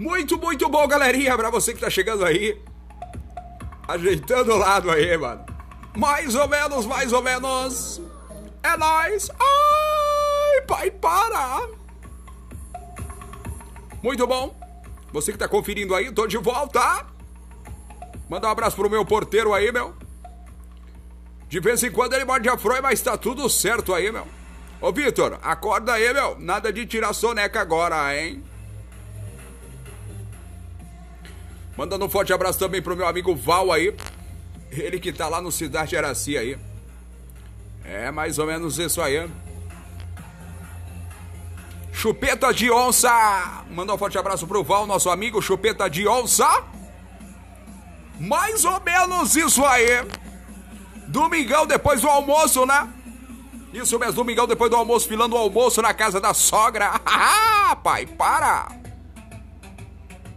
Muito, muito bom, galerinha, pra você que tá chegando aí. Ajeitando o lado aí, mano. Mais ou menos, mais ou menos. É nóis. Ai, pai, para. Muito bom. Você que tá conferindo aí, tô de volta. Manda um abraço pro meu porteiro aí, meu. De vez em quando ele morde a froia, mas tá tudo certo aí, meu. Ô, Vitor, acorda aí, meu. Nada de tirar soneca agora, hein? Mandando um forte abraço também pro meu amigo Val aí. Ele que tá lá no Cidade Araci aí. É mais ou menos isso aí. Chupeta de onça! Manda um forte abraço pro Val, nosso amigo Chupeta de onça. Mais ou menos isso aí. Domingão depois do almoço, né? Isso mesmo, domingão depois do almoço, filando o almoço na casa da sogra. Ah, pai, para!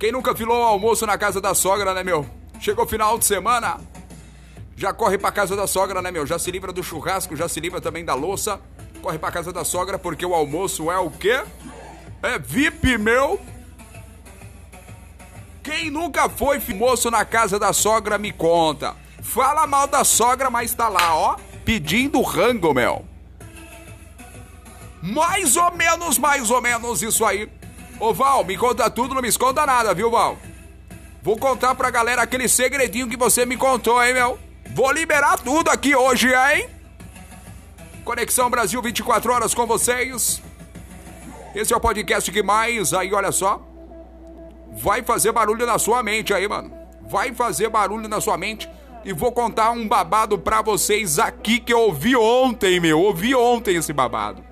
Quem nunca filou o almoço na casa da sogra, né, meu? Chegou final de semana, já corre pra casa da sogra, né, meu? Já se livra do churrasco, já se livra também da louça. Corre pra casa da sogra porque o almoço é o quê? É VIP, meu! Quem nunca foi moço na casa da sogra, me conta. Fala mal da sogra, mas tá lá, ó, pedindo rango, meu. Mais ou menos, mais ou menos isso aí. Ô Val, me conta tudo, não me esconda nada, viu, Val? Vou contar pra galera aquele segredinho que você me contou, hein, meu? Vou liberar tudo aqui hoje, hein? Conexão Brasil 24 horas com vocês. Esse é o podcast que mais, aí olha só, vai fazer barulho na sua mente aí, mano. Vai fazer barulho na sua mente e vou contar um babado pra vocês aqui que eu ouvi ontem, meu. Ouvi ontem esse babado.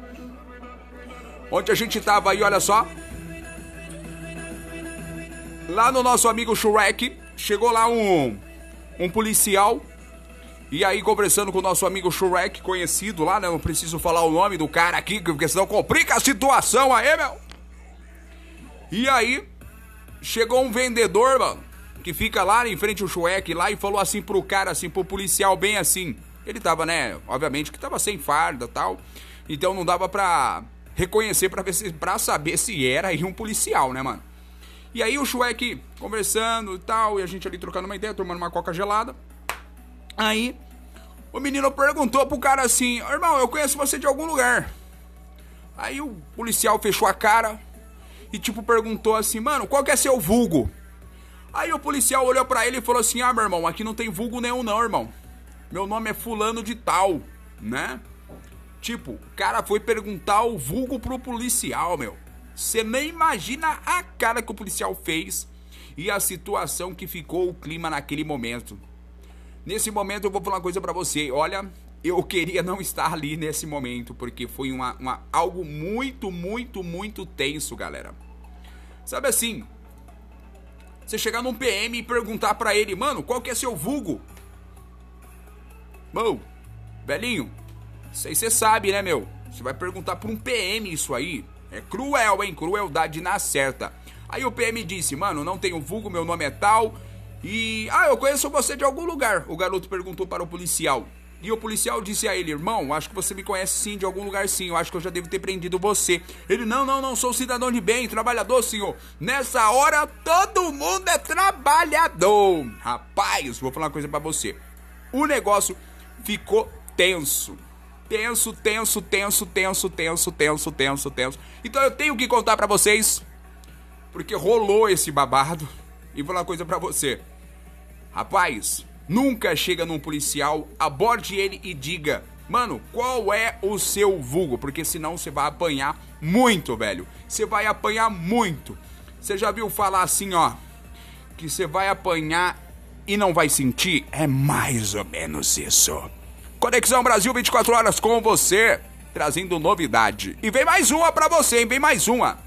Onde a gente tava aí, olha só. Lá no nosso amigo Shrek, chegou lá um um policial e aí conversando com o nosso amigo Shrek, conhecido lá, né? Não preciso falar o nome do cara aqui, porque senão complica a situação aí, meu. E aí chegou um vendedor, mano que fica lá em frente ao Shrek lá e falou assim pro cara, assim, pro policial, bem assim. Ele tava, né, obviamente que tava sem farda tal. Então não dava pra reconhecer pra, ver se, pra saber se era aí um policial, né, mano? E aí o Shrek conversando e tal, e a gente ali trocando uma ideia, tomando uma coca gelada. Aí o menino perguntou pro cara assim: Irmão, eu conheço você de algum lugar. Aí o policial fechou a cara e tipo perguntou assim: Mano, qual que é seu vulgo? Aí o policial olhou para ele e falou assim: Ah, meu irmão, aqui não tem vulgo nenhum, não, irmão. Meu nome é Fulano de Tal, né? Tipo, o cara foi perguntar o vulgo pro policial, meu. Você nem imagina a cara que o policial fez e a situação que ficou o clima naquele momento. Nesse momento eu vou falar uma coisa para você. Olha, eu queria não estar ali nesse momento porque foi uma, uma algo muito, muito, muito tenso, galera. Sabe assim, você chegar num PM e perguntar para ele, mano, qual que é seu vulgo? Mano, velhinho, aí você sabe, né, meu? Você vai perguntar pra um PM isso aí. É cruel, hein? Crueldade na certa. Aí o PM disse, mano, não tenho vulgo, meu nome é tal. E. Ah, eu conheço você de algum lugar. O garoto perguntou para o policial. E o policial disse a ele: Irmão, acho que você me conhece sim, de algum lugar sim. Eu acho que eu já devo ter prendido você. Ele: Não, não, não, sou cidadão de bem, trabalhador, senhor. Nessa hora todo mundo é trabalhador. Rapaz, vou falar uma coisa para você. O negócio ficou tenso. Tenso, tenso, tenso, tenso, tenso, tenso, tenso, tenso. Então eu tenho que contar para vocês. Porque rolou esse babado. E vou falar uma coisa para você. Rapaz, Nunca chega num policial, aborde ele e diga: Mano, qual é o seu vulgo? Porque senão você vai apanhar muito, velho. Você vai apanhar muito. Você já viu falar assim, ó? Que você vai apanhar e não vai sentir? É mais ou menos isso. Conexão Brasil 24 horas com você, trazendo novidade. E vem mais uma pra você, hein? Vem mais uma.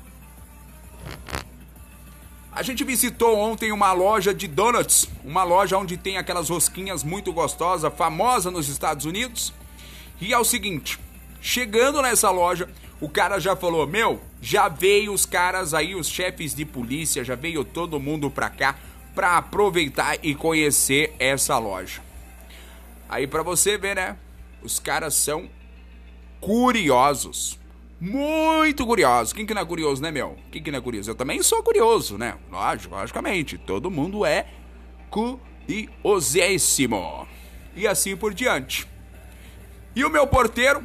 A gente visitou ontem uma loja de donuts, uma loja onde tem aquelas rosquinhas muito gostosas, famosa nos Estados Unidos. E é o seguinte, chegando nessa loja, o cara já falou: "Meu, já veio os caras aí, os chefes de polícia, já veio todo mundo pra cá pra aproveitar e conhecer essa loja". Aí para você ver, né? Os caras são curiosos. muito curiosos. Quem que não é curioso, né, meu? Quem que não é curioso? Eu também sou curioso, né? Lógico, logicamente. Todo mundo é curiosíssimo. E assim por diante. E o meu porteiro?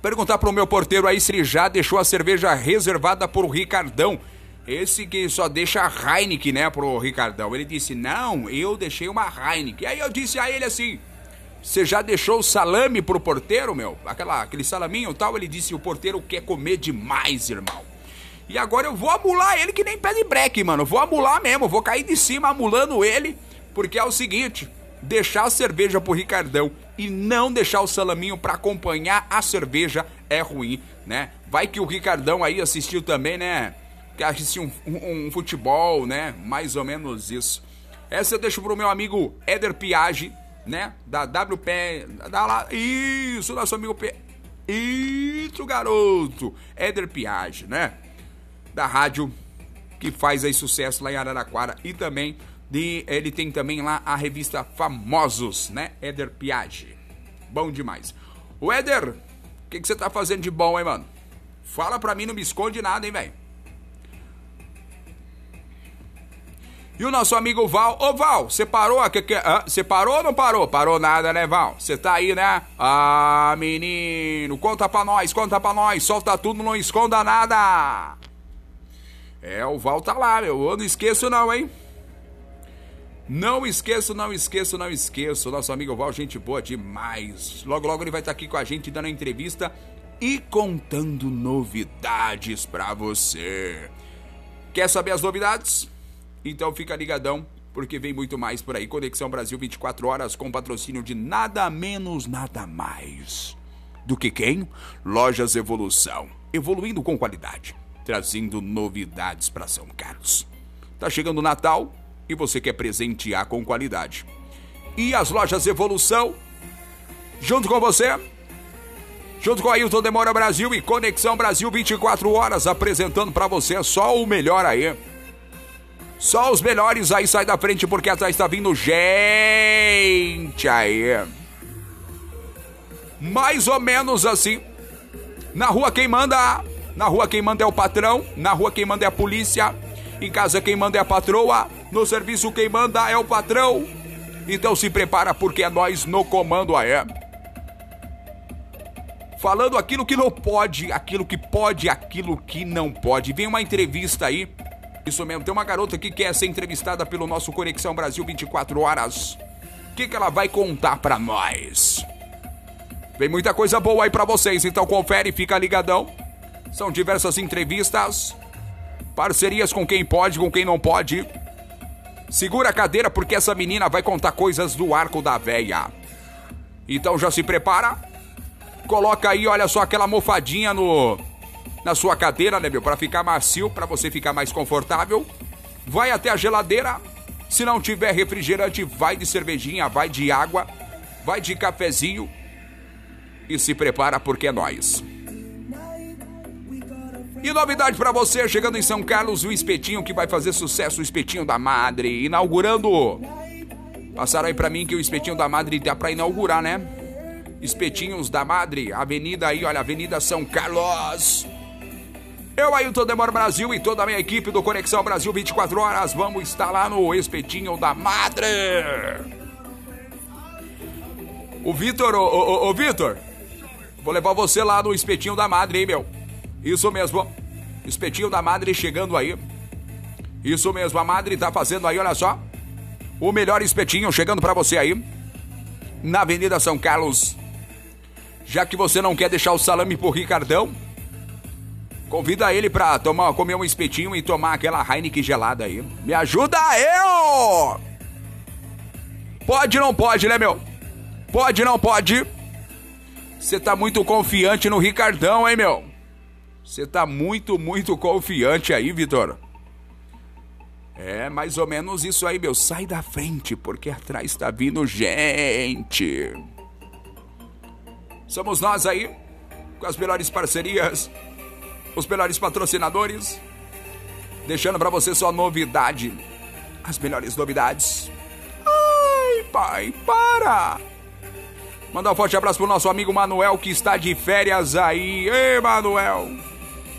Perguntar pro meu porteiro aí se ele já deixou a cerveja reservada por Ricardão. Esse que só deixa a Heineken, né, pro Ricardão. Ele disse, não, eu deixei uma Heineken. Aí eu disse a ele assim, você já deixou o salame pro porteiro, meu? Aquela, aquele salaminho e tal. Ele disse: o porteiro quer comer demais, irmão. E agora eu vou amular ele que nem pé de breque, mano. Vou amular mesmo, vou cair de cima amulando ele. Porque é o seguinte: deixar a cerveja pro Ricardão e não deixar o salaminho para acompanhar a cerveja é ruim, né? Vai que o Ricardão aí assistiu também, né? Que assistiu um, um, um, futebol, né? Mais ou menos isso. Essa eu deixo pro meu amigo Éder Piage, né? Da WP. Da lá. Isso, nosso amigo P. Isso, garoto! Éder Piage, né? Da rádio que faz aí sucesso lá em Araraquara e também de, ele tem também lá a revista Famosos, né? Éder Piage. Bom demais. O Éder, o que, que você tá fazendo de bom, hein, mano? Fala pra mim, não me esconde nada, hein, velho? E o nosso amigo Val. Ô Val, você parou? Você parou ou não parou? Parou nada, né, Val? Você tá aí, né? Ah, menino, conta pra nós, conta pra nós. Solta tudo, não esconda nada. É, o Val tá lá, meu. Eu não esqueço, não, hein? Não esqueço, não esqueço, não esqueço. Nosso amigo Val, gente boa demais. Logo, logo ele vai estar aqui com a gente dando a entrevista e contando novidades pra você. Quer saber as novidades? Então fica ligadão, porque vem muito mais por aí. Conexão Brasil 24 horas com patrocínio de nada menos, nada mais. Do que quem? Lojas Evolução. Evoluindo com qualidade, trazendo novidades para São Carlos. Tá chegando o Natal e você quer presentear com qualidade. E as lojas Evolução, junto com você, junto com a Ailton Demora Brasil e Conexão Brasil 24 horas, apresentando para você só o melhor aí. Só os melhores aí sai da frente porque atrás está vindo gente aí. Mais ou menos assim. Na rua quem manda, na rua quem manda é o patrão, na rua quem manda é a polícia, em casa quem manda é a patroa, no serviço quem manda é o patrão. Então se prepara porque é nós no comando aí. Falando aquilo que não pode, aquilo que pode, aquilo que não pode. Vem uma entrevista aí isso mesmo, tem uma garota que quer ser entrevistada pelo nosso Conexão Brasil 24 horas. O que, que ela vai contar pra nós? Vem muita coisa boa aí pra vocês, então confere, fica ligadão. São diversas entrevistas, parcerias com quem pode, com quem não pode. Segura a cadeira porque essa menina vai contar coisas do arco da véia. Então já se prepara. Coloca aí, olha só aquela mofadinha no na sua cadeira, né, meu? Para ficar macio, para você ficar mais confortável. Vai até a geladeira. Se não tiver refrigerante, vai de cervejinha, vai de água, vai de cafezinho. E se prepara porque é nós. E novidade para você, chegando em São Carlos, o espetinho que vai fazer sucesso, o espetinho da Madre, inaugurando. Passaram aí para mim que o espetinho da Madre dá para inaugurar, né? Espetinhos da Madre, avenida aí, olha, Avenida São Carlos. Eu, Ailton Demora Brasil e toda a minha equipe do Conexão Brasil 24 Horas, vamos estar lá no Espetinho da Madre. O Vitor, ô, ô, ô Vitor, vou levar você lá no Espetinho da Madre, hein, meu? Isso mesmo, Espetinho da Madre chegando aí. Isso mesmo, a Madre tá fazendo aí, olha só. O melhor espetinho chegando para você aí. Na Avenida São Carlos. Já que você não quer deixar o salame pro Ricardão, Convida ele pra tomar, comer um espetinho e tomar aquela Heineken gelada aí. Me ajuda eu! Pode não pode, né, meu? Pode não pode? Você tá muito confiante no Ricardão, hein, meu? Você tá muito, muito confiante aí, Vitor. É mais ou menos isso aí, meu. Sai da frente, porque atrás tá vindo gente. Somos nós aí, com as melhores parcerias os melhores patrocinadores, deixando para você só novidade, as melhores novidades. Ai, pai, para! Mandar um forte abraço pro nosso amigo Manuel, que está de férias aí. Ei, Manuel!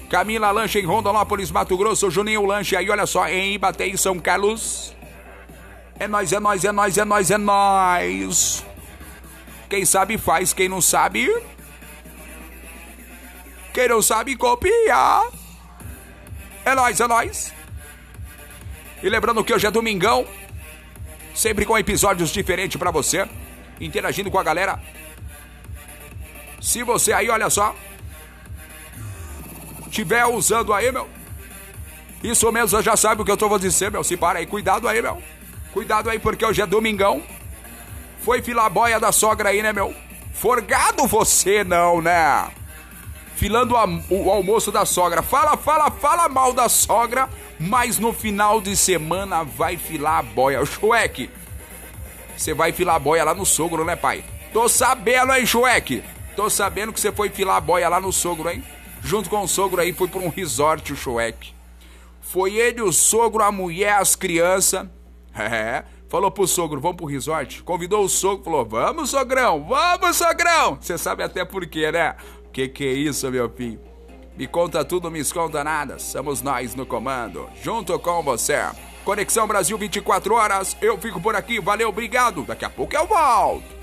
Camila Lanche em Rondonópolis, Mato Grosso. Juninho Lanche aí, olha só, em Ibateí, São Carlos. É nós, é nós, é nós, é nós, é nós. Quem sabe faz, quem não sabe. Quem não sabe copia. É nós, é nós. E lembrando que hoje é domingão, sempre com episódios diferentes para você, interagindo com a galera. Se você aí, olha só, tiver usando aí, meu, isso mesmo, você já sabe o que eu tô vou dizer, meu. Se para aí, cuidado aí, meu. Cuidado aí, porque hoje é domingão. Foi filar boia da sogra aí, né, meu? Forgado você não, né? Filando o almoço da sogra. Fala, fala, fala mal da sogra, mas no final de semana vai filar a boia. Chueque, você vai filar a boia lá no sogro, né, pai? Tô sabendo, hein, Chueque? Tô sabendo que você foi filar a boia lá no sogro, hein? Junto com o sogro aí, foi por um resort, o Chueque. Foi ele, o sogro, a mulher, as crianças. É, falou pro sogro, vamos pro resort. Convidou o sogro, falou, vamos, sogrão, vamos, sogrão. Você sabe até por quê, né? Que que é isso, meu filho? Me conta tudo, me esconda nada. Somos nós no comando, junto com você. Conexão Brasil 24 horas. Eu fico por aqui. Valeu, obrigado. Daqui a pouco eu volto.